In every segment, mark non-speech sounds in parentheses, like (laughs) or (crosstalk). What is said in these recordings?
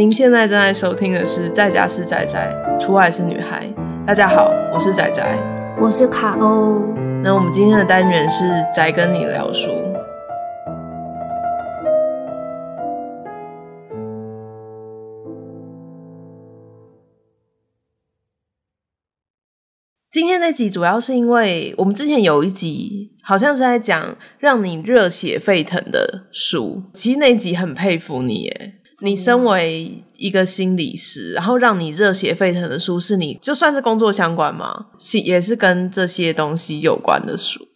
您现在正在收听的是《在家是宅宅，出外是女孩》。大家好，我是宅宅，我是卡欧。那我们今天的单元是宅跟你聊书。今天这集主要是因为我们之前有一集好像是在讲让你热血沸腾的书，其实那集很佩服你耶。你身为一个心理师，然后让你热血沸腾的书，是你就算是工作相关吗？是也是跟这些东西有关的书，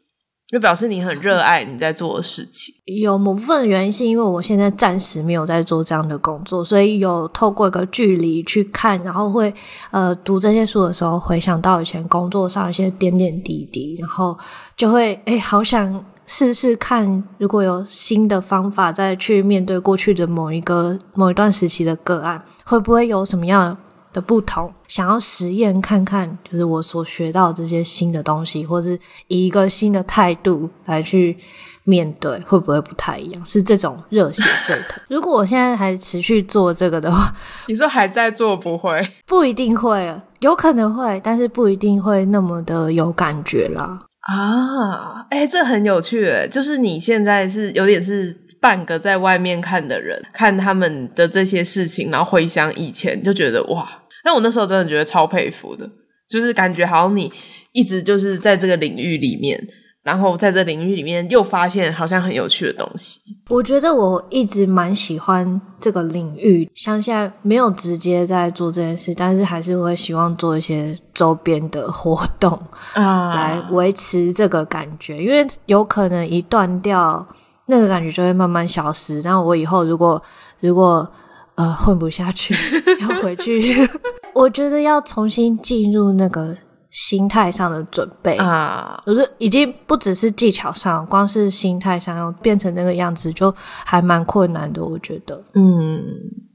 就表示你很热爱你在做的事情。有某部分原因是因为我现在暂时没有在做这样的工作，所以有透过一个距离去看，然后会呃读这些书的时候，回想到以前工作上一些点点滴滴，然后就会哎，好想。试试看，如果有新的方法再去面对过去的某一个某一段时期的个案，会不会有什么样的不同？想要实验看看，就是我所学到这些新的东西，或是以一个新的态度来去面对，会不会不太一样？是这种热血沸腾。(laughs) 如果我现在还持续做这个的话，你说还在做不会？不一定会，有可能会，但是不一定会那么的有感觉啦。啊，哎、这很有趣诶，就是你现在是有点是半个在外面看的人，看他们的这些事情，然后回想以前，就觉得哇，那我那时候真的觉得超佩服的，就是感觉好像你一直就是在这个领域里面。然后在这领域里面又发现好像很有趣的东西。我觉得我一直蛮喜欢这个领域，像现在没有直接在做这件事，但是还是会希望做一些周边的活动啊，来维持这个感觉。因为有可能一断掉，那个感觉就会慢慢消失。然后我以后如果如果呃混不下去，(laughs) 要回去，(laughs) 我觉得要重新进入那个。心态上的准备啊，就是已经不只是技巧上，光是心态上要变成那个样子，就还蛮困难的。我觉得，嗯，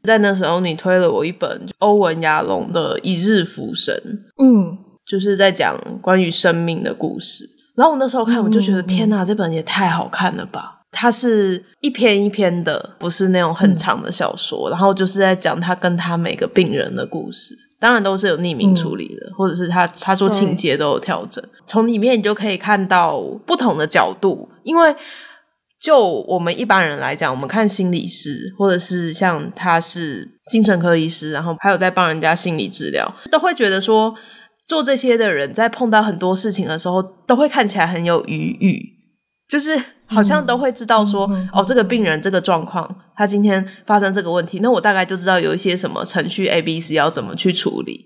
在那时候你推了我一本欧文亚龙的《一日浮生》，嗯，就是在讲关于生命的故事。然后我那时候看，我就觉得、嗯、天哪，这本也太好看了吧！它是一篇一篇的，不是那种很长的小说，嗯、然后就是在讲他跟他每个病人的故事。当然都是有匿名处理的，嗯、或者是他他说情节都有调整，从里面你就可以看到不同的角度。因为就我们一般人来讲，我们看心理师，或者是像他是精神科医师，然后还有在帮人家心理治疗，都会觉得说做这些的人在碰到很多事情的时候，都会看起来很有余裕。就是好像都会知道说，嗯、哦，这个病人这个状况，他今天发生这个问题，那我大概就知道有一些什么程序 A、B、C 要怎么去处理。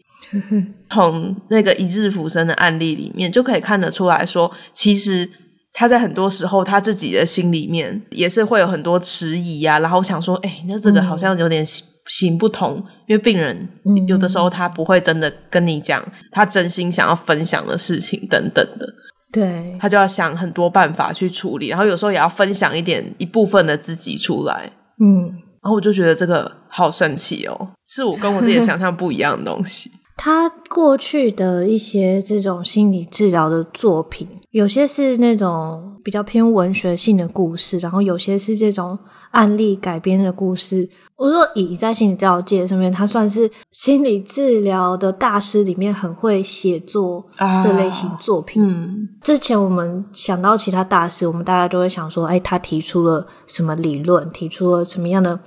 从那个一日浮生的案例里面，就可以看得出来说，其实他在很多时候他自己的心里面也是会有很多迟疑啊，然后想说，哎，那这个好像有点行不通，嗯、因为病人有的时候他不会真的跟你讲他真心想要分享的事情等等的。对，他就要想很多办法去处理，然后有时候也要分享一点一部分的自己出来。嗯，然后我就觉得这个好神奇哦，是我跟我自己 (laughs) 想象不一样的东西。他过去的一些这种心理治疗的作品，有些是那种比较偏文学性的故事，然后有些是这种案例改编的故事。我说，以在心理治疗界上面，他算是心理治疗的大师里面很会写作这类型作品。啊、嗯，之前我们想到其他大师，我们大家都会想说，哎，他提出了什么理论，提出了什么样的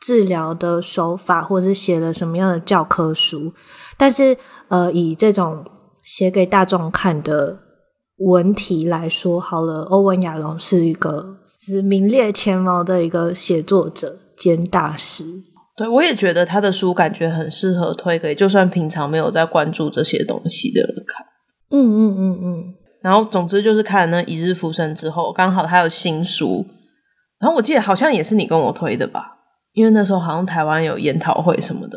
治疗的手法，或者是写了什么样的教科书。但是，呃，以这种写给大众看的文体来说，好了，欧文亚隆是一个是名列前茅的一个写作者。兼大师，对，我也觉得他的书感觉很适合推给就算平常没有在关注这些东西的人看。嗯嗯嗯嗯。然后总之就是看了那一日浮生之后，刚好他有新书，然后我记得好像也是你跟我推的吧？因为那时候好像台湾有研讨会什么的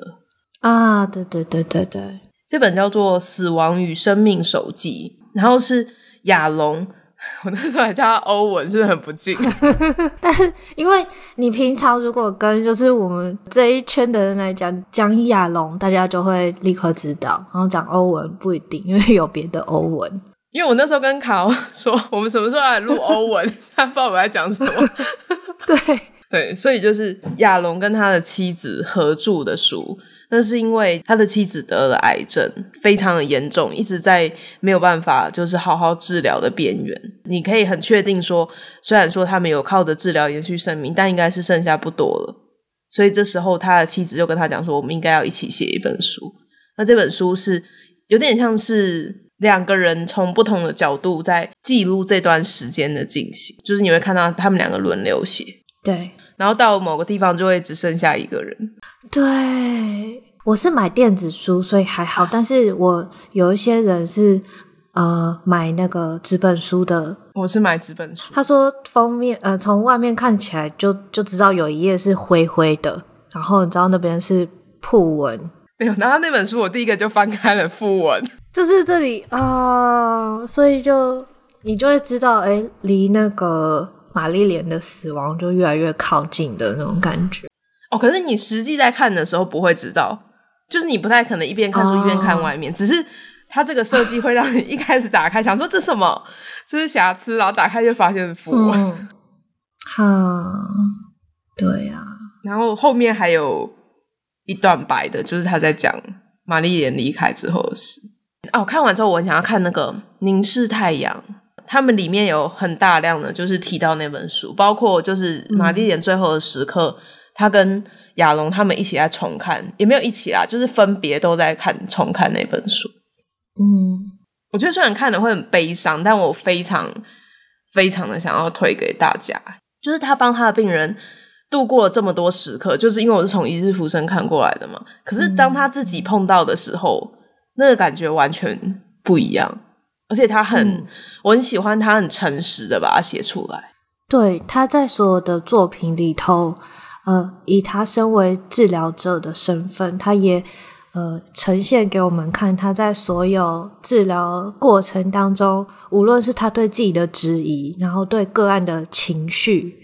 啊。对对对对对，这本叫做《死亡与生命手记》，然后是亚隆。我那时候还叫他欧文，是很不敬？(laughs) 但是因为你平常如果跟就是我们这一圈的人来讲讲亚龙，大家就会立刻知道；然后讲欧文不一定，因为有别的欧文。因为我那时候跟卡欧 (laughs) 说，我们什么时候来录欧文，(laughs) 他不知道我在讲什么。对，对，所以就是亚龙跟他的妻子合著的书。那是因为他的妻子得了癌症，非常的严重，一直在没有办法就是好好治疗的边缘。你可以很确定说，虽然说他们有靠着治疗延续生命，但应该是剩下不多了。所以这时候他的妻子就跟他讲说，我们应该要一起写一本书。那这本书是有点像是两个人从不同的角度在记录这段时间的进行，就是你会看到他们两个轮流写。对。然后到某个地方就会只剩下一个人。对，我是买电子书，所以还好。但是我有一些人是呃买那个纸本书的。我是买纸本书。他说封面呃从外面看起来就就知道有一页是灰灰的，然后你知道那边是铺文。没有，然后那本书我第一个就翻开了訃文，(laughs) 就是这里啊、呃，所以就你就会知道，哎，离那个。玛丽莲的死亡就越来越靠近的那种感觉哦，可是你实际在看的时候不会知道，就是你不太可能一边看书一边看外面，哦、只是它这个设计会让你 (laughs) 一开始打开想说这什么，这是瑕疵，然后打开就发现符文。哈、嗯，对呀、啊，然后后面还有一段白的，就是他在讲玛丽莲离开之后的事。哦，看完之后我很想要看那个凝视太阳。他们里面有很大量的，就是提到那本书，包括就是玛丽莲最后的时刻，嗯、他跟亚龙他们一起在重看，也没有一起啦，就是分别都在看重看那本书。嗯，我觉得虽然看的会很悲伤，但我非常非常的想要推给大家，就是他帮他的病人度过了这么多时刻，就是因为我是从《一日浮生》看过来的嘛。可是当他自己碰到的时候，嗯、那个感觉完全不一样。而且他很，嗯、我很喜欢他很诚实的把它写出来。对，他在所有的作品里头，呃，以他身为治疗者的身份，他也呃呈现给我们看，他在所有治疗过程当中，无论是他对自己的质疑，然后对个案的情绪，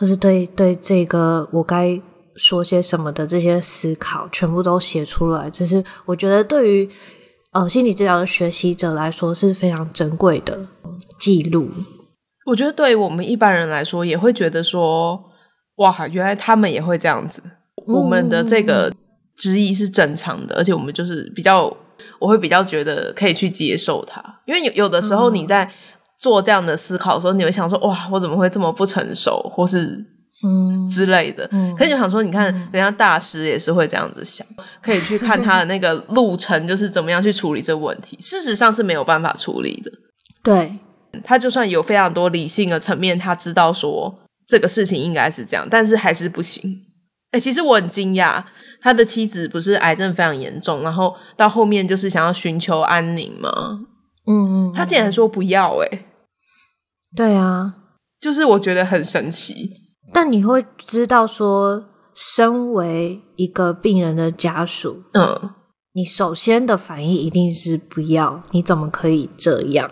或是对对这个我该说些什么的这些思考，全部都写出来。只是我觉得对于。呃，心理治疗的学习者来说是非常珍贵的记录。我觉得对于我们一般人来说，也会觉得说，哇，原来他们也会这样子。嗯、我们的这个质疑是正常的，而且我们就是比较，我会比较觉得可以去接受它。因为有有的时候你在做这样的思考的时候，你会想说，哇，我怎么会这么不成熟，或是。嗯之类的，嗯，可以就想说，你看人家大师也是会这样子想，嗯、可以去看他的那个路程，就是怎么样去处理这个问题。(laughs) 事实上是没有办法处理的。对，他就算有非常多理性的层面，他知道说这个事情应该是这样，但是还是不行。哎、欸，其实我很惊讶，他的妻子不是癌症非常严重，然后到后面就是想要寻求安宁吗？嗯嗯，他竟然说不要、欸，哎，对啊，就是我觉得很神奇。但你会知道说，身为一个病人的家属，嗯，你首先的反应一定是不要。你怎么可以这样？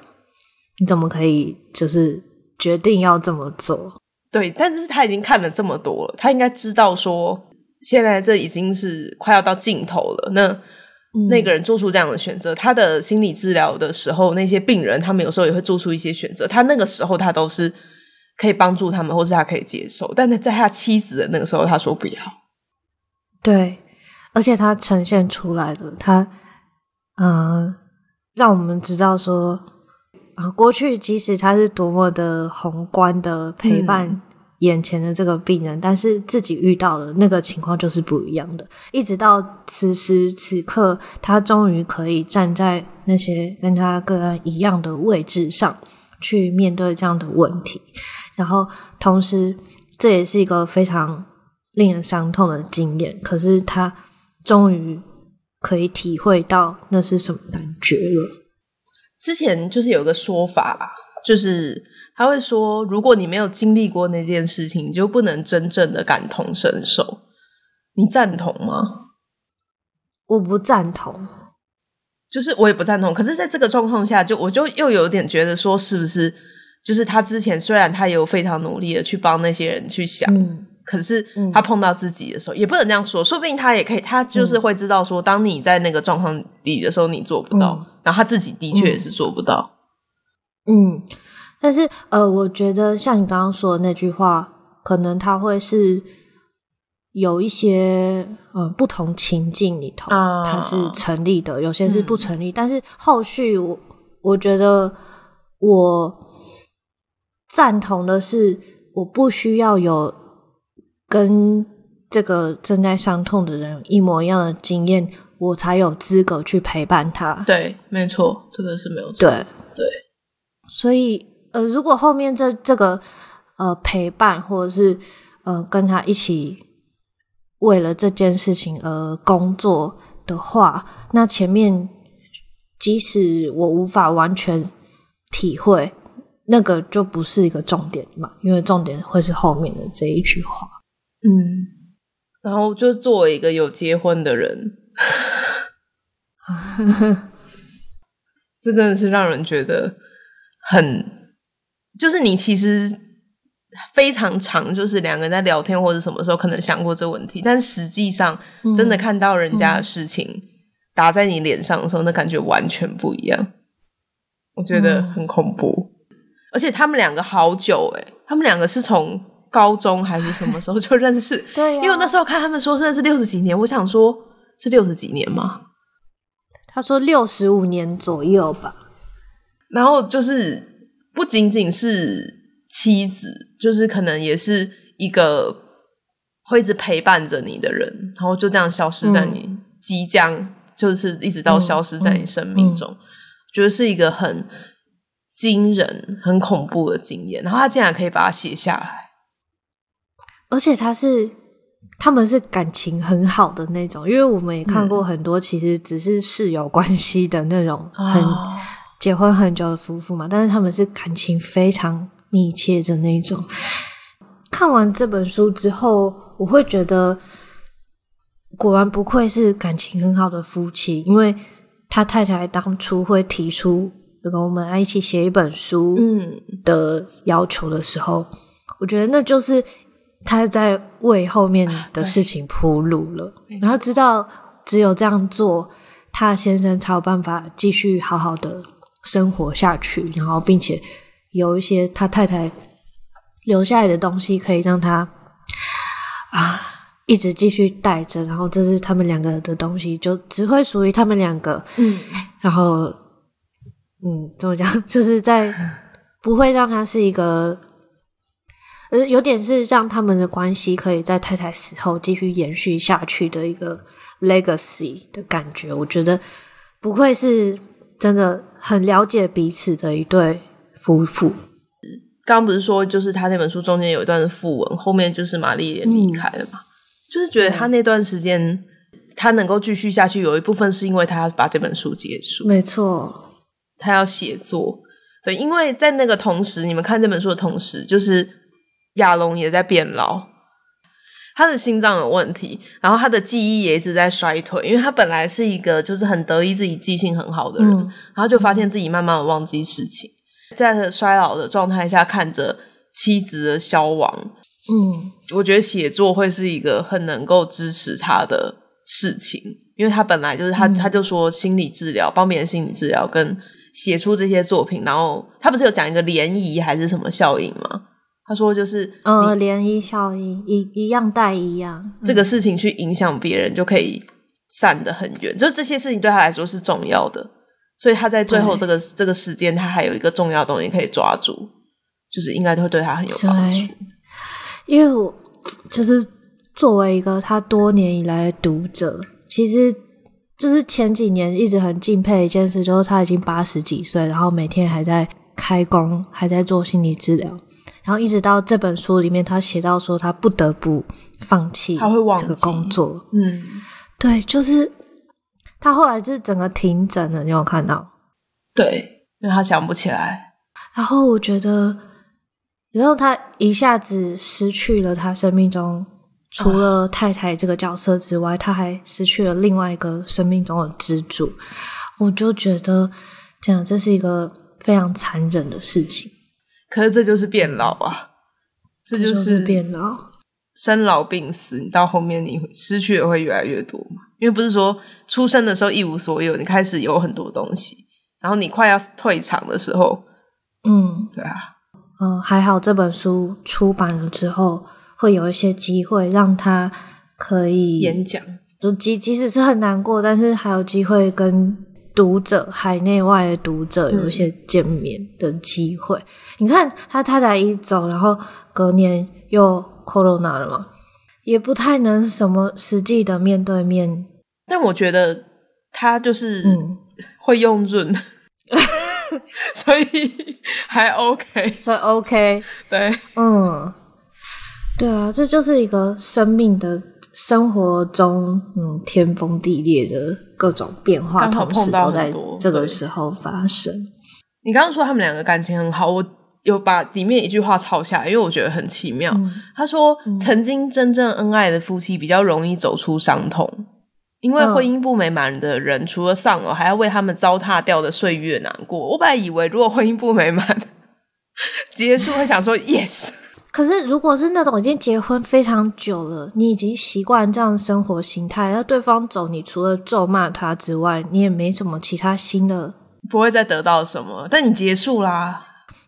你怎么可以就是决定要这么做？对，但是他已经看了这么多了，他应该知道说，现在这已经是快要到尽头了。那、嗯、那个人做出这样的选择，他的心理治疗的时候，那些病人他们有时候也会做出一些选择。他那个时候他都是。可以帮助他们，或是他可以接受，但是在他妻子的那个时候，他说不要。对，而且他呈现出来了，他呃，让我们知道说，啊、呃，过去即使他是多么的宏观的陪伴眼前的这个病人，嗯、但是自己遇到了那个情况就是不一样的。一直到此时此刻，他终于可以站在那些跟他个案一样的位置上去面对这样的问题。然后，同时，这也是一个非常令人伤痛的经验。可是，他终于可以体会到那是什么感觉了。之前就是有个说法，就是他会说，如果你没有经历过那件事情，你就不能真正的感同身受。你赞同吗？我不赞同，就是我也不赞同。可是，在这个状况下，就我就又有点觉得说，是不是？就是他之前虽然他有非常努力的去帮那些人去想，嗯、可是他碰到自己的时候，嗯、也不能这样说。说不定他也可以，他就是会知道说，当你在那个状况里的时候，你做不到，嗯、然后他自己的确也是做不到。嗯，但是呃，我觉得像你刚刚说的那句话，可能他会是有一些嗯不同情境里头，它是成立的，有些是不成立。嗯、但是后续我我觉得我赞同的是，我不需要有跟这个正在伤痛的人一模一样的经验，我才有资格去陪伴他。对，没错，这个是没有错。对对，所以呃，如果后面这这个呃陪伴，或者是呃跟他一起为了这件事情而工作的话，那前面即使我无法完全体会，那个就不是一个重点嘛，因为重点会是后面的这一句话。嗯。然后就作为一个有结婚的人，(laughs) 这真的是让人觉得很，就是你其实非常长，就是两个人在聊天或者什么时候可能想过这个问题，但实际上真的看到人家的事情打在你脸上的时候，那感觉完全不一样，我觉得很恐怖。而且他们两个好久诶，他们两个是从。高中还是什么时候就认识？(laughs) 对、啊，因为那时候看他们说认识六十几年，我想说，是六十几年吗？他说六十五年左右吧。然后就是不仅仅是妻子，就是可能也是一个会一直陪伴着你的人，然后就这样消失在你、嗯、即将就是一直到消失在你生命中，嗯嗯嗯、觉得是一个很惊人、很恐怖的经验。然后他竟然可以把它写下来。而且他是，他们是感情很好的那种，因为我们也看过很多，其实只是室友关系的那种，很结婚很久的夫妇嘛。但是他们是感情非常密切的那种。看完这本书之后，我会觉得，果然不愧是感情很好的夫妻，因为他太太当初会提出跟我们来一起写一本书的要求的时候，我觉得那就是。他在为后面的事情铺路了，然后知道只有这样做，他先生才有办法继续好好的生活下去，然后并且有一些他太太留下来的东西可以让他啊一直继续带着，然后这是他们两个的东西，就只会属于他们两个。嗯，然后嗯，怎么讲？(laughs) 就是在不会让他是一个。呃，有点是让他们的关系可以在太太死后继续延续下去的一个 legacy 的感觉。我觉得不愧是真的很了解彼此的一对夫妇。刚刚不是说，就是他那本书中间有一段的訃文，后面就是玛丽莲离开了嘛？嗯、就是觉得他那段时间他能够继续下去，有一部分是因为他把这本书结束。没错，他要写作。对，因为在那个同时，你们看这本书的同时，就是。亚龙也在变老，他的心脏有问题，然后他的记忆也一直在衰退，因为他本来是一个就是很得意自己记性很好的人，嗯、然后就发现自己慢慢的忘记事情，在他衰老的状态下，看着妻子的消亡，嗯，我觉得写作会是一个很能够支持他的事情，因为他本来就是他，嗯、他就说心理治疗，帮别人心理治疗跟写出这些作品，然后他不是有讲一个涟漪还是什么效应吗？他说：“就是，呃，涟漪效应，一一样带一样，这个事情去影响别人，就可以散得很远。就是这些事情对他来说是重要的，所以他在最后这个这个时间，他还有一个重要的东西可以抓住，就是应该就会对他很有帮助。因为我就是作为一个他多年以来的读者，其实就是前几年一直很敬佩一件事，就是他已经八十几岁，然后每天还在开工，还在做心理治疗。”然后一直到这本书里面，他写到说他不得不放弃这个工作。嗯，对，就是他后来是整个停诊了，你有看到？对，因为他想不起来。然后我觉得，然后他一下子失去了他生命中除了太太这个角色之外，他还失去了另外一个生命中的支柱。我就觉得，这样这是一个非常残忍的事情。可是这就是变老啊，这就是变老，生老病死。你到后面你失去的会越来越多嘛？因为不是说出生的时候一无所有，你开始有很多东西，然后你快要退场的时候，嗯，对啊。嗯，还好这本书出版了之后，会有一些机会让他可以演讲，就即即使是很难过，但是还有机会跟读者海内外的读者有一些见面的机会。嗯、你看他他才一走，然后隔年又 Corona 了嘛，也不太能什么实际的面对面。但我觉得他就是会用润，嗯、(laughs) 所以还 OK，所以 OK，对，嗯。对啊，这就是一个生命的生活中，嗯，天崩地裂的各种变化，同时都在这个时候发生。你刚刚说他们两个感情很好，我有把里面一句话抄下来，因为我觉得很奇妙。嗯、他说：“曾经真正恩爱的夫妻比较容易走出伤痛，嗯、因为婚姻不美满的人，除了丧偶，还要为他们糟蹋掉的岁月难过。”我本来以为，如果婚姻不美满 (laughs) 结束，会想说 “yes”。可是，如果是那种已经结婚非常久了，你已经习惯这样的生活形态，那对方走，你除了咒骂他之外，你也没什么其他新的，不会再得到什么。但你结束啦，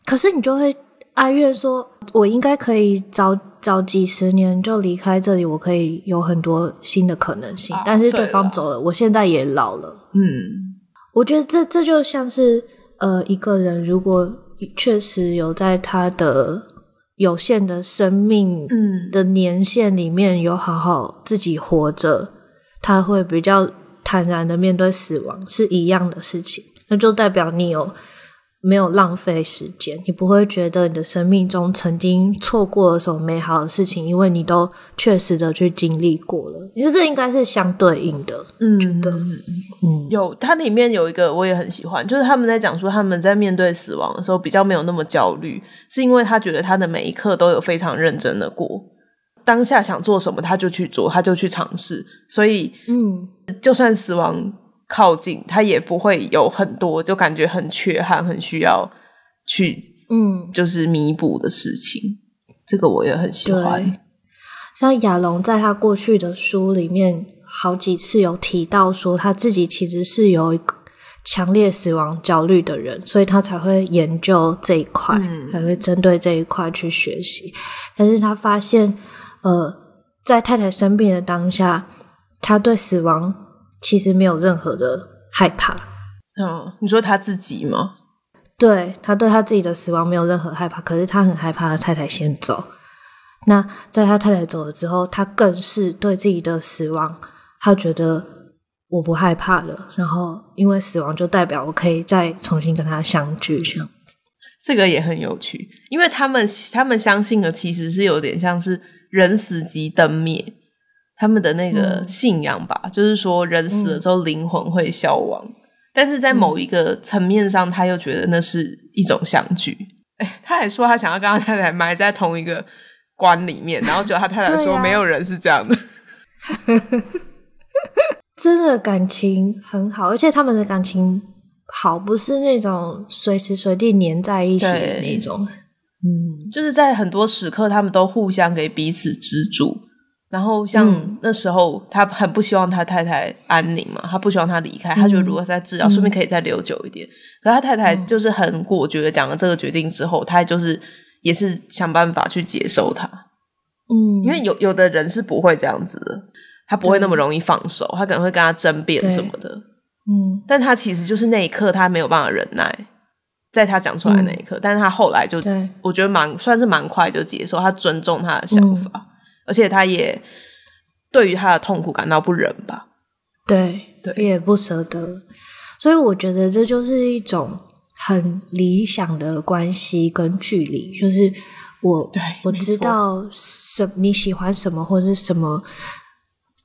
可是你就会哀怨说：“我应该可以早早几十年就离开这里，我可以有很多新的可能性。啊”但是对方走了，我现在也老了。嗯，我觉得这这就像是呃，一个人如果确实有在他的。有限的生命的年限里面，有好好自己活着，嗯、他会比较坦然的面对死亡，是一样的事情。那就代表你有没有浪费时间？你不会觉得你的生命中曾经错过了什么美好的事情，因为你都确实的去经历过了。其实这应该是相对应的，嗯，觉得，嗯，有它里面有一个我也很喜欢，就是他们在讲说他们在面对死亡的时候比较没有那么焦虑。是因为他觉得他的每一刻都有非常认真的过，当下想做什么他就去做，他就去尝试，所以嗯，就算死亡靠近，他也不会有很多就感觉很缺憾、很需要去嗯，就是弥补的事情。这个我也很喜欢。像亚龙在他过去的书里面，好几次有提到说他自己其实是有一个。强烈死亡焦虑的人，所以他才会研究这一块，嗯、才会针对这一块去学习。但是他发现，呃，在太太生病的当下，他对死亡其实没有任何的害怕。嗯，你说他自己吗？对，他对他自己的死亡没有任何害怕，可是他很害怕他太太先走。那在他太太走了之后，他更是对自己的死亡，他觉得。我不害怕了，然后因为死亡就代表我可以再重新跟他相聚，这样子。这个也很有趣，因为他们他们相信的其实是有点像是人死即灯灭，他们的那个信仰吧，嗯、就是说人死了之后灵魂会消亡，嗯、但是在某一个层面上，他又觉得那是一种相聚。哎，他还说他想要跟他太太埋在同一个棺里面，然后结果他太太说没有人是这样的。(laughs) 真的感情很好，而且他们的感情好，不是那种随时随地黏在一起的那种。嗯，就是在很多时刻，他们都互相给彼此支柱。然后像那时候，他很不希望他太太安宁嘛，他不希望他离开，他觉得如果在治疗，说不定可以再留久一点。嗯、可他太太就是很果决的讲了这个决定之后，他就是也是想办法去接受他。嗯，因为有有的人是不会这样子的。他不会那么容易放手，他可能会跟他争辩什么的。嗯，但他其实就是那一刻他没有办法忍耐，在他讲出来那一刻，嗯、但是他后来就，我觉得蛮算是蛮快就接受，他尊重他的想法，嗯、而且他也对于他的痛苦感到不忍吧？对，对，也不舍得。所以我觉得这就是一种很理想的关系跟距离，就是我我知道什你喜欢什么或者是什么。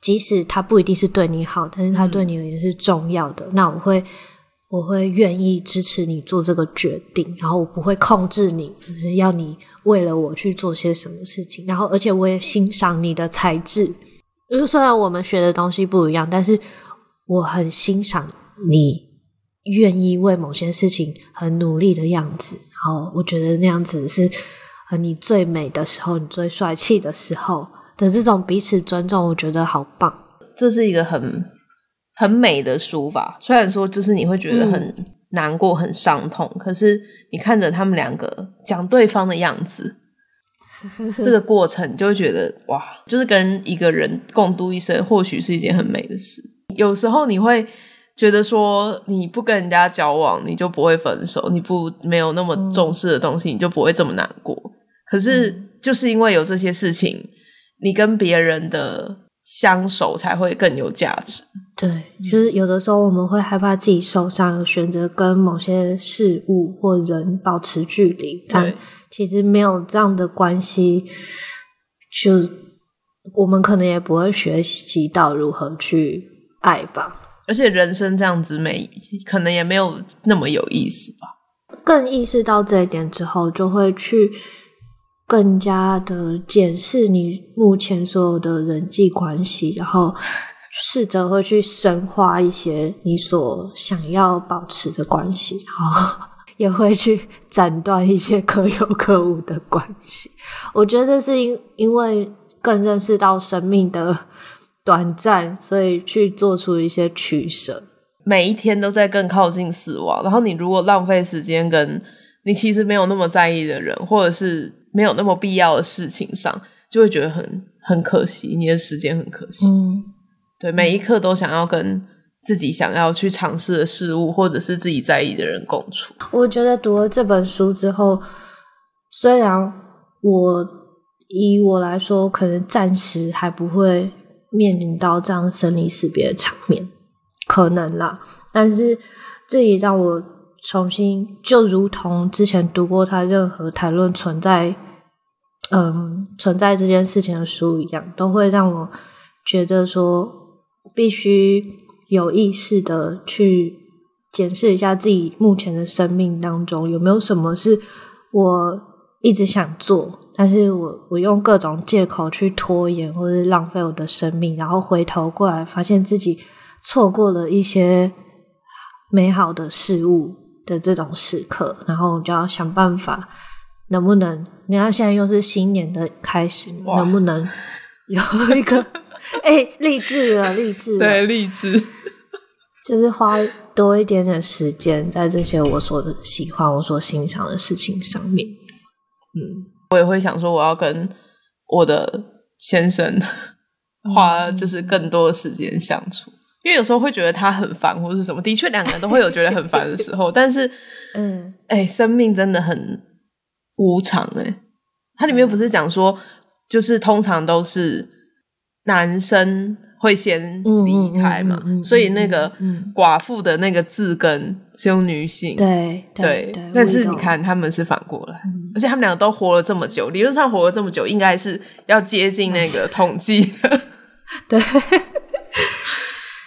即使他不一定是对你好，但是他对你而言是重要的。嗯、那我会，我会愿意支持你做这个决定，然后我不会控制你，就是要你为了我去做些什么事情。然后，而且我也欣赏你的才智，就是虽然我们学的东西不一样，但是我很欣赏你愿意为某些事情很努力的样子。然后，我觉得那样子是你最美的时候，你最帅气的时候。的这种彼此尊重，我觉得好棒。这是一个很很美的书吧？虽然说，就是你会觉得很、嗯、难过、很伤痛，可是你看着他们两个讲对方的样子，(laughs) 这个过程就会觉得哇，就是跟一个人共度一生，或许是一件很美的事。有时候你会觉得说，你不跟人家交往，你就不会分手；你不没有那么重视的东西，你就不会这么难过。可是就是因为有这些事情，你跟别人的相守才会更有价值。对，就是有的时候我们会害怕自己受伤，选择跟某些事物或人保持距离。但其实没有这样的关系，就我们可能也不会学习到如何去爱吧。而且人生这样子没，可能也没有那么有意思吧。更意识到这一点之后，就会去更加的检视你目前所有的人际关系，然后。试着会去深化一些你所想要保持的关系，然后也会去斩断一些可有可无的关系。我觉得这是因因为更认识到生命的短暂，所以去做出一些取舍。每一天都在更靠近死亡，然后你如果浪费时间跟你其实没有那么在意的人，或者是没有那么必要的事情上，就会觉得很很可惜，你的时间很可惜。嗯。对，每一刻都想要跟自己想要去尝试的事物，或者是自己在意的人共处。我觉得读了这本书之后，虽然我以我来说，可能暂时还不会面临到这样生离死别的场面，可能啦。但是这也让我重新，就如同之前读过他任何谈论存在，嗯，存在这件事情的书一样，都会让我觉得说。必须有意识的去检视一下自己目前的生命当中有没有什么是我一直想做，但是我我用各种借口去拖延或者浪费我的生命，然后回头过来发现自己错过了一些美好的事物的这种时刻，然后就要想办法，能不能？你看现在又是新年的开始，能不能有一个？哎，励志了，励志了，对，励志，就是花多一点点时间在这些我所喜欢、我所欣赏的事情上面。嗯，我也会想说，我要跟我的先生花就是更多的时间相处，嗯、因为有时候会觉得他很烦或是什么。的确，两个人都会有觉得很烦的时候，(laughs) 但是，嗯，哎，生命真的很无常哎。它里面不是讲说，就是通常都是。男生会先离开嘛，嗯嗯嗯嗯、所以那个寡妇的那个字根是用女性，对对对。但是你看他们是反过来，嗯、而且他们两个都活了这么久，理论上活了这么久，应该是要接近那个统计的。对 (laughs)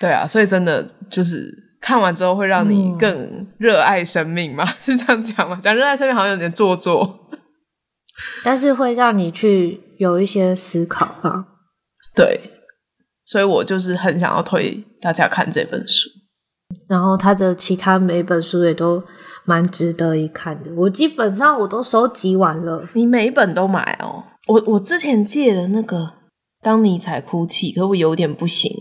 对啊，所以真的就是看完之后会让你更热爱生命嘛？嗯、(laughs) 是这样讲吗？讲热爱生命好像有点做作，但是会让你去有一些思考吧。对，所以我就是很想要推大家看这本书，然后他的其他每本书也都蛮值得一看的。我基本上我都收集完了。你每一本都买哦？我我之前借了那个《当尼采哭泣》，可我有点不行。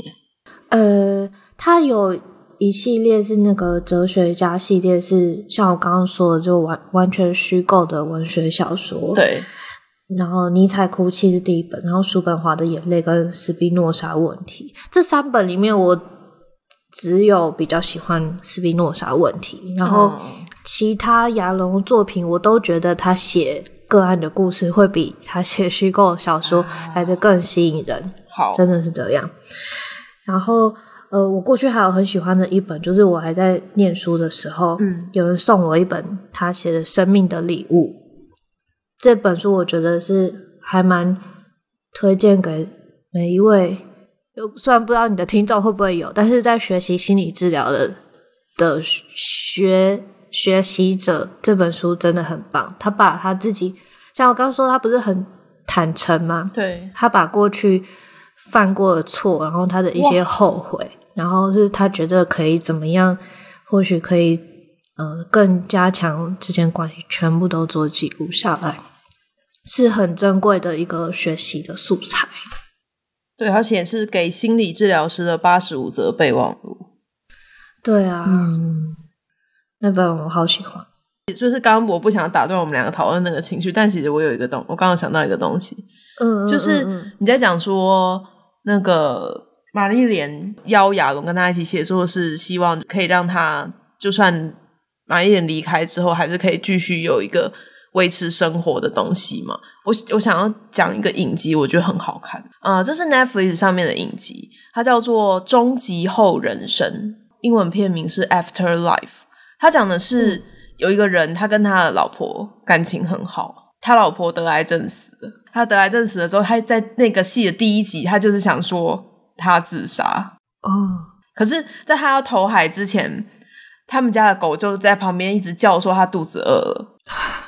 呃，他有一系列是那个哲学家系列，是像我刚刚说的，就完完全虚构的文学小说。对。然后尼采哭泣是第一本，然后叔本华的眼泪跟斯宾诺莎问题这三本里面，我只有比较喜欢斯宾诺莎问题，然后其他亚龙作品我都觉得他写个案的故事会比他写虚构小说来的更吸引人，好，真的是这样。然后呃，我过去还有很喜欢的一本，就是我还在念书的时候，嗯，有人送我一本他写的《生命的礼物》。这本书我觉得是还蛮推荐给每一位，虽然不知道你的听众会不会有，但是在学习心理治疗的的学学习者，这本书真的很棒。他把他自己，像我刚刚说，他不是很坦诚吗？对，他把过去犯过的错，然后他的一些后悔，然后是他觉得可以怎么样，或许可以。嗯，更加强之间关系，全部都做记录下来，是很珍贵的一个学习的素材。对，而且是给心理治疗师的八十五则备忘录。对啊，嗯，那本我好喜欢。就是刚刚我不想打断我们两个讨论那个情绪，但其实我有一个东，我刚刚想到一个东西，嗯，就是你在讲说那个玛丽莲邀亚龙跟他一起写作，是希望可以让他就算玛丽莲离开之后，还是可以继续有一个维持生活的东西嘛。我我想要讲一个影集，我觉得很好看啊，呃，这是 Netflix 上面的影集，它叫做《终极后人生》，英文片名是 Afterlife，它讲的是。嗯有一个人，他跟他的老婆感情很好，他老婆得癌症死了。他得癌症死了之后，他在那个戏的第一集，他就是想说他自杀。哦，可是，在他要投海之前，他们家的狗就在旁边一直叫说他肚子饿了，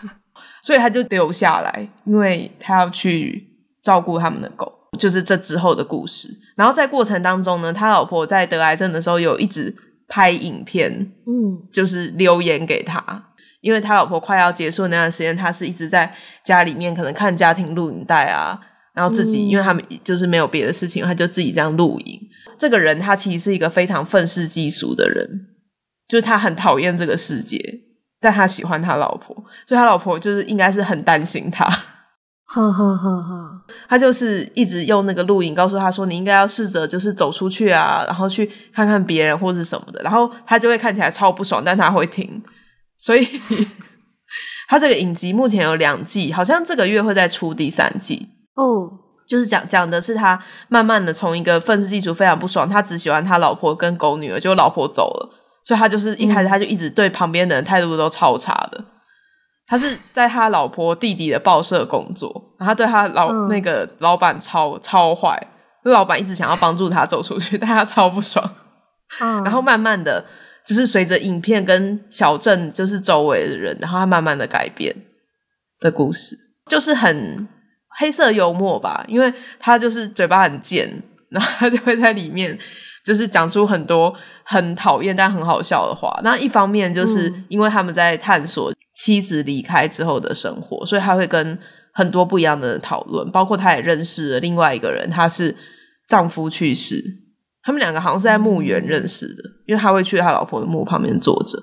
(laughs) 所以他就留下来，因为他要去照顾他们的狗。就是这之后的故事。然后在过程当中呢，他老婆在得癌症的时候有一直。拍影片，嗯，就是留言给他，因为他老婆快要结束那段时间，他是一直在家里面可能看家庭录影带啊，然后自己，嗯、因为他们就是没有别的事情，他就自己这样录影。这个人他其实是一个非常愤世嫉俗的人，就是他很讨厌这个世界，但他喜欢他老婆，所以他老婆就是应该是很担心他。呵呵呵呵，(laughs) 他就是一直用那个录影告诉他说：“你应该要试着就是走出去啊，然后去看看别人或是什么的。”然后他就会看起来超不爽，但他会听。所以 (laughs) 他这个影集目前有两季，好像这个月会再出第三季哦。就是讲讲的是他慢慢的从一个愤世嫉俗、非常不爽，他只喜欢他老婆跟狗女儿，就老婆走了，所以他就是一开始他就一直对旁边的人态度都超差的。他是在他老婆弟弟的报社工作，然后他对他老、嗯、那个老板超超坏，那老板一直想要帮助他走出去，但他超不爽。嗯、然后慢慢的，就是随着影片跟小镇就是周围的人，然后他慢慢的改变的故事，就是很黑色幽默吧，因为他就是嘴巴很贱，然后他就会在里面就是讲出很多很讨厌但很好笑的话。那一方面就是因为他们在探索。妻子离开之后的生活，所以他会跟很多不一样的人讨论，包括他也认识了另外一个人，他是丈夫去世，他们两个好像是在墓园认识的，因为他会去他老婆的墓旁边坐着，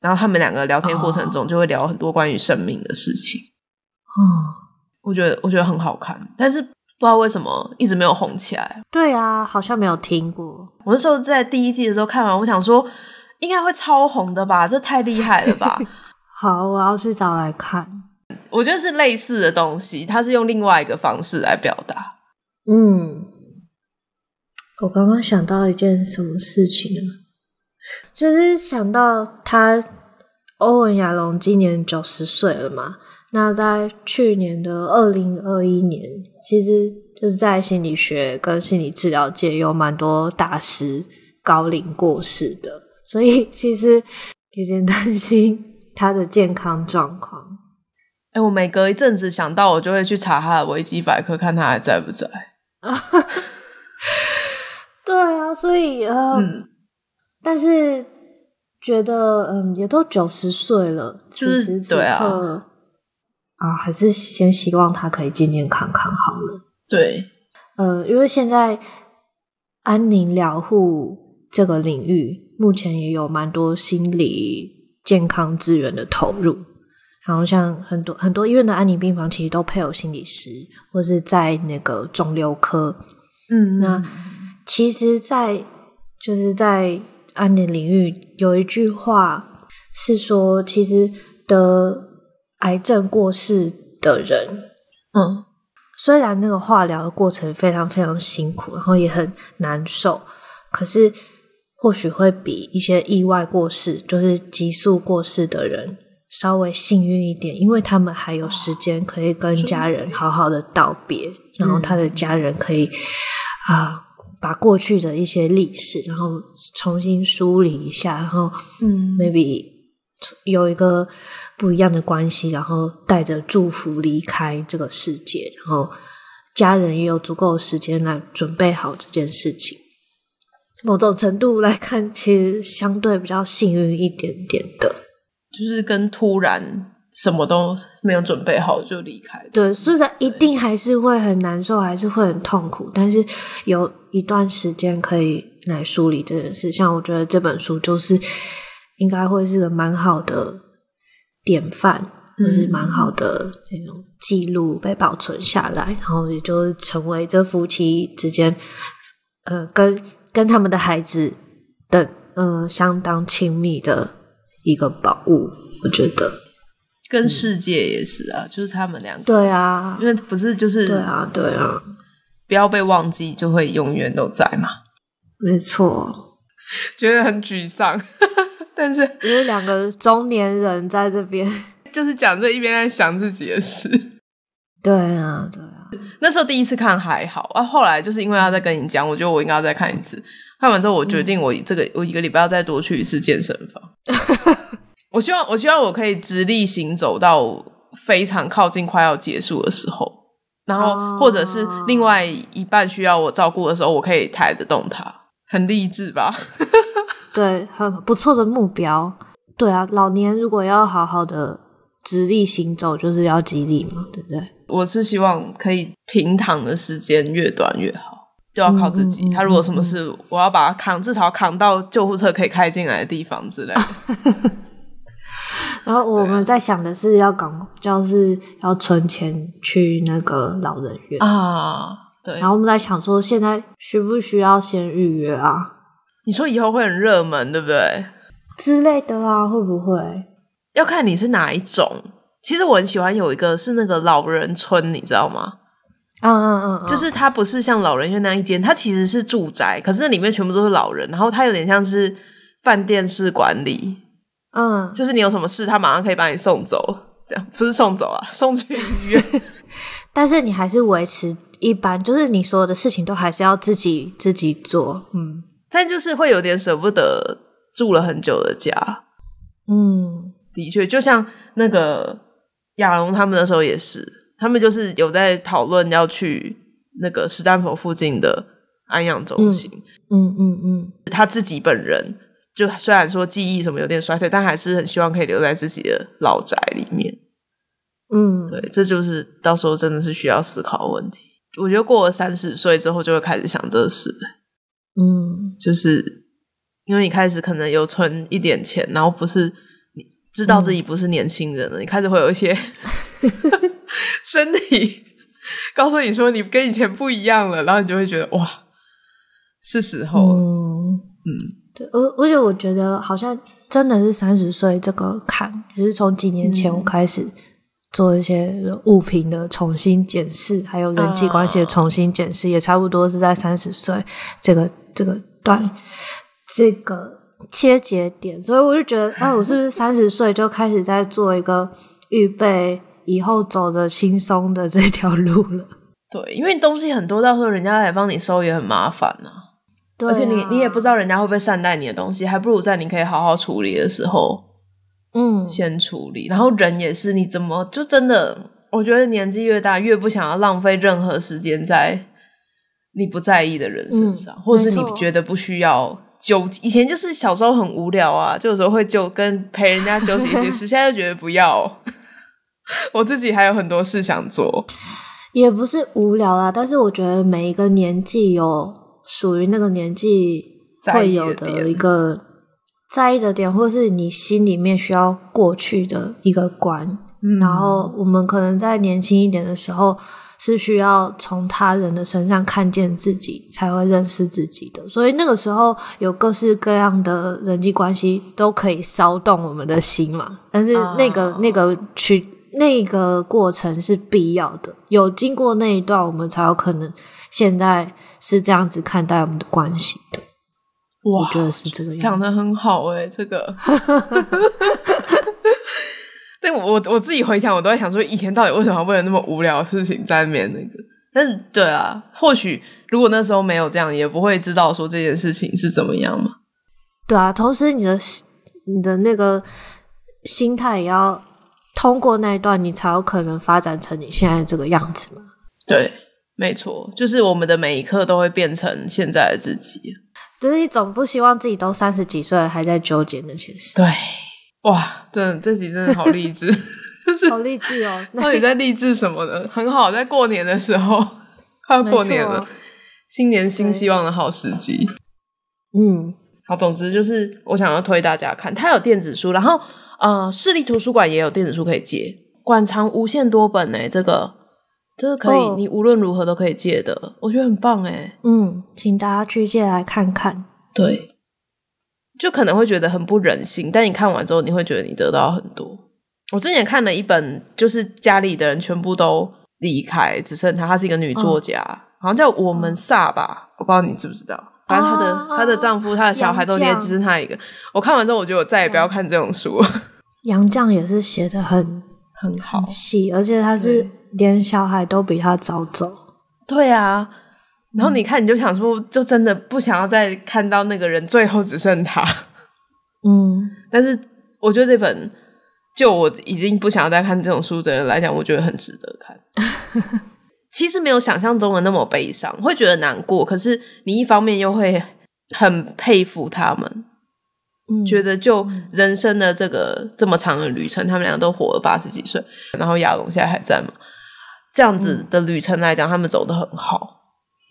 然后他们两个聊天过程中就会聊很多关于生命的事情。哦，我觉得我觉得很好看，但是不知道为什么一直没有红起来。对啊，好像没有听过。我那时候在第一季的时候看完，我想说应该会超红的吧，这太厉害了吧。(laughs) 好，我要去找来看。我觉得是类似的东西，它是用另外一个方式来表达。嗯，我刚刚想到一件什么事情呢？就是想到他欧文亚龙今年九十岁了嘛。那在去年的二零二一年，其实就是在心理学跟心理治疗界有蛮多大师高龄过世的，所以其实有点担心。他的健康状况，哎、欸，我每隔一阵子想到，我就会去查他的维基百科，看他还在不在。(laughs) (laughs) 所以呃，嗯、但是觉得嗯，也都九十岁了，就是此时此刻对啊，啊，还是先希望他可以健健康康好了。对，呃，因为现在安宁疗护这个领域，目前也有蛮多心理。健康资源的投入，然后像很多很多医院的安宁病房，其实都配有心理师，或是在那个肿瘤科。嗯，那其实在，在就是在安宁领域有一句话是说，其实得癌症过世的人，嗯，虽然那个化疗的过程非常非常辛苦，然后也很难受，可是。或许会比一些意外过世，就是急速过世的人稍微幸运一点，因为他们还有时间可以跟家人好好的道别，然后他的家人可以啊、呃、把过去的一些历史，然后重新梳理一下，然后嗯，maybe 有一个不一样的关系，然后带着祝福离开这个世界，然后家人也有足够的时间来准备好这件事情。某种程度来看，其实相对比较幸运一点点的，就是跟突然什么都没有准备好就离开。对，虽然一定还是会很难受，还是会很痛苦，但是有一段时间可以来梳理这件事。像我觉得这本书就是应该会是个蛮好的典范，或、就是蛮好的那种记录被保存下来，然后也就成为这夫妻之间，呃，跟跟他们的孩子的，呃，相当亲密的一个宝物。我觉得，跟世界也是啊，嗯、就是他们两个，对啊，因为不是就是对啊，对啊，不要被忘记，就会永远都在嘛。没错，觉得很沮丧，(laughs) 但是因为两个中年人在这边，(laughs) 就是讲这一边在想自己的事。对啊，对啊。那时候第一次看还好啊，后来就是因为他在跟你讲，我觉得我应该要再看一次。看完之后，我决定我这个、嗯、我一个礼拜要再多去一次健身房。(laughs) 我希望我希望我可以直立行走到非常靠近快要结束的时候，然后或者是另外一半需要我照顾的时候，我可以抬得动他。很励志吧？(laughs) 对，很不错的目标。对啊，老年如果要好好的直立行走，就是要激励嘛，对不对？我是希望可以平躺的时间越短越好，就要靠自己。他如果什么事，我要把他扛，至少扛到救护车可以开进来的地方之类的。(laughs) 然后我们在想的是要赶，就是要存钱去那个老人院啊。对，然后我们在想说，现在需不需要先预约啊？你说以后会很热门，对不对？之类的啊，会不会？要看你是哪一种。其实我很喜欢有一个是那个老人村，你知道吗？嗯嗯嗯，嗯，就是它不是像老人院那一间，它其实是住宅，可是那里面全部都是老人，然后它有点像是饭店式管理。嗯，就是你有什么事，他马上可以把你送走，这样不是送走啊，(laughs) 送去医院。(laughs) 但是你还是维持。一般就是你所有的事情都还是要自己自己做，嗯，但就是会有点舍不得住了很久的家，嗯，的确，就像那个亚龙他们的时候也是，他们就是有在讨论要去那个史丹佛附近的安养中心，嗯嗯嗯，嗯，他自己本人就虽然说记忆什么有点衰退，但还是很希望可以留在自己的老宅里面，嗯，对，这就是到时候真的是需要思考的问题。我觉得过了三十岁之后，就会开始想这事。嗯，就是因为你开始可能有存一点钱，然后不是你知道自己不是年轻人了，嗯、你开始会有一些 (laughs) 身体告诉你说你跟以前不一样了，然后你就会觉得哇，是时候。嗯嗯，对，而而且我觉得好像真的是三十岁这个坎，就是从几年前我开始。嗯做一些物品的重新检视，还有人际关系的重新检视，uh, 也差不多是在三十岁这个这个段这个切节点，所以我就觉得，哎、啊，我是不是三十岁就开始在做一个预备以后走的轻松的这条路了？(laughs) 对，因为东西很多，到时候人家来帮你收也很麻烦呢、啊。对啊，而且你你也不知道人家会不会善待你的东西，还不如在你可以好好处理的时候。嗯，先处理，然后人也是，你怎么就真的？我觉得年纪越大，越不想要浪费任何时间在你不在意的人身上，嗯、或是你觉得不需要纠结。以前就是小时候很无聊啊，就有时候会就跟陪人家纠结一些事，(laughs) 现在就觉得不要。(laughs) 我自己还有很多事想做，也不是无聊啦，但是我觉得每一个年纪有属于那个年纪会有的一个。在意的点，或是你心里面需要过去的一个关，嗯，然后我们可能在年轻一点的时候，是需要从他人的身上看见自己，才会认识自己的。所以那个时候有各式各样的人际关系都可以骚动我们的心嘛。但是那个、哦、那个去那个过程是必要的，有经过那一段，我们才有可能现在是这样子看待我们的关系的。哇，我觉得是这个样子，讲的很好哎、欸、这个。(laughs) 但我我我自己回想，我都在想说，以前到底为什么为了那么无聊的事情在面那个？但是对啊，或许如果那时候没有这样，也不会知道说这件事情是怎么样嘛。对啊，同时你的你的那个心态也要通过那一段，你才有可能发展成你现在这个样子嘛。对，没错，就是我们的每一刻都会变成现在的自己。(laughs) 就是你总不希望自己都三十几岁了还在纠结那些事。对，哇，真的，这集真的好励志，(laughs) 好励志哦！(laughs) 那你在励志什么呢？很好，在过年的时候，快要过年了，新年新希望的好时机。嗯，好，总之就是我想要推大家看，它有电子书，然后呃，市立图书馆也有电子书可以借，馆藏无限多本诶，这个这个可以，哦、你无论如何都可以借的，我觉得很棒诶。嗯，请大家去借来看看。对，就可能会觉得很不忍心，但你看完之后，你会觉得你得到很多。我之前看了一本，就是家里的人全部都离开，只剩她，她是一个女作家，哦、好像叫我们萨吧，我不知道你知不知道。反正她的她、哦、的丈夫、她的小孩都连只剩她一个。我看完之后，我觉得我再也不要看这种书。(laughs) 杨绛也是写的很很好细，而且他是连小孩都比他早走。对啊，然后你看，你就想说，就真的不想要再看到那个人最后只剩他。(laughs) 嗯，但是我觉得这本。就我已经不想要再看这种书的人来讲，我觉得很值得看。(laughs) 其实没有想象中的那么悲伤，会觉得难过。可是你一方面又会很佩服他们，嗯，觉得就人生的这个这么长的旅程，他们两个都活了八十几岁，然后亚龙现在还在嘛？这样子的旅程来讲，他们走得很好，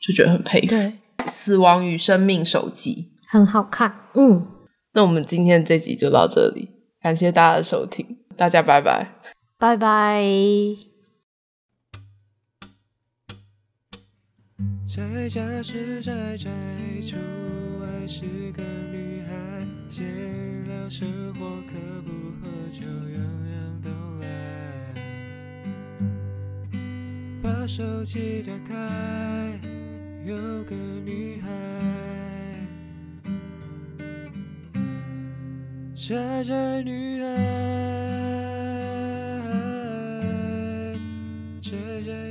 就觉得很佩服。对，《死亡与生命手机》很好看。嗯，那我们今天这集就到这里。感谢大家的收听，大家拜拜，拜拜。在家是宅宅，出外是个女孩，闲聊生活可不喝酒，样样都来。把手机打开，有个女孩。宅宅女孩，宅宅